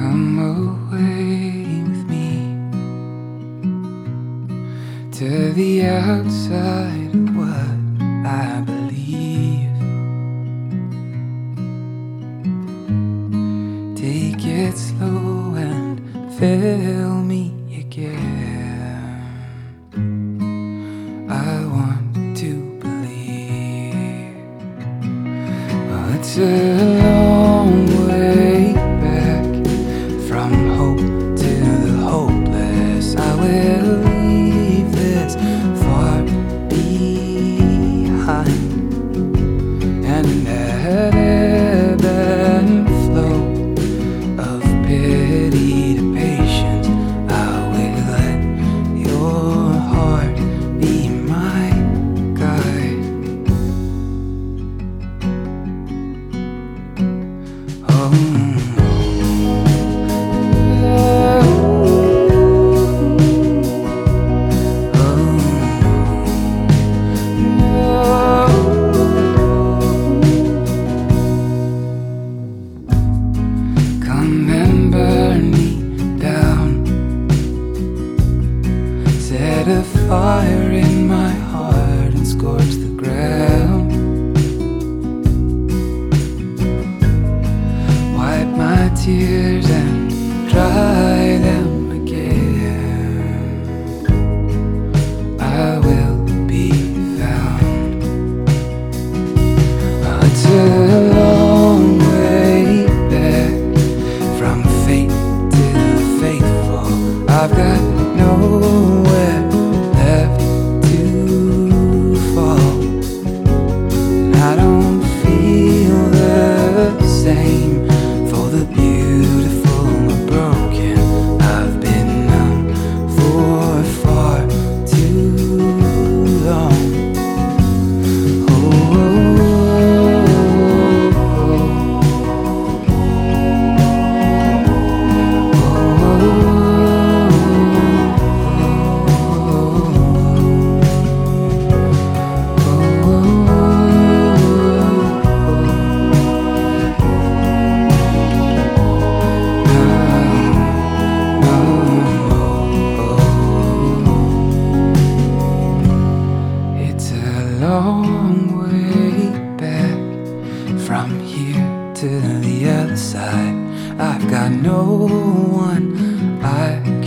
away with me to the outside of what I believe. Take it slow and fill me again. I want to believe. Well, it's a fire in my heart and scorch the ground. Wipe my tears and dry them again. I will be found. A long way back from fate faithful. I've got nowhere from here to the other side. I've got no one I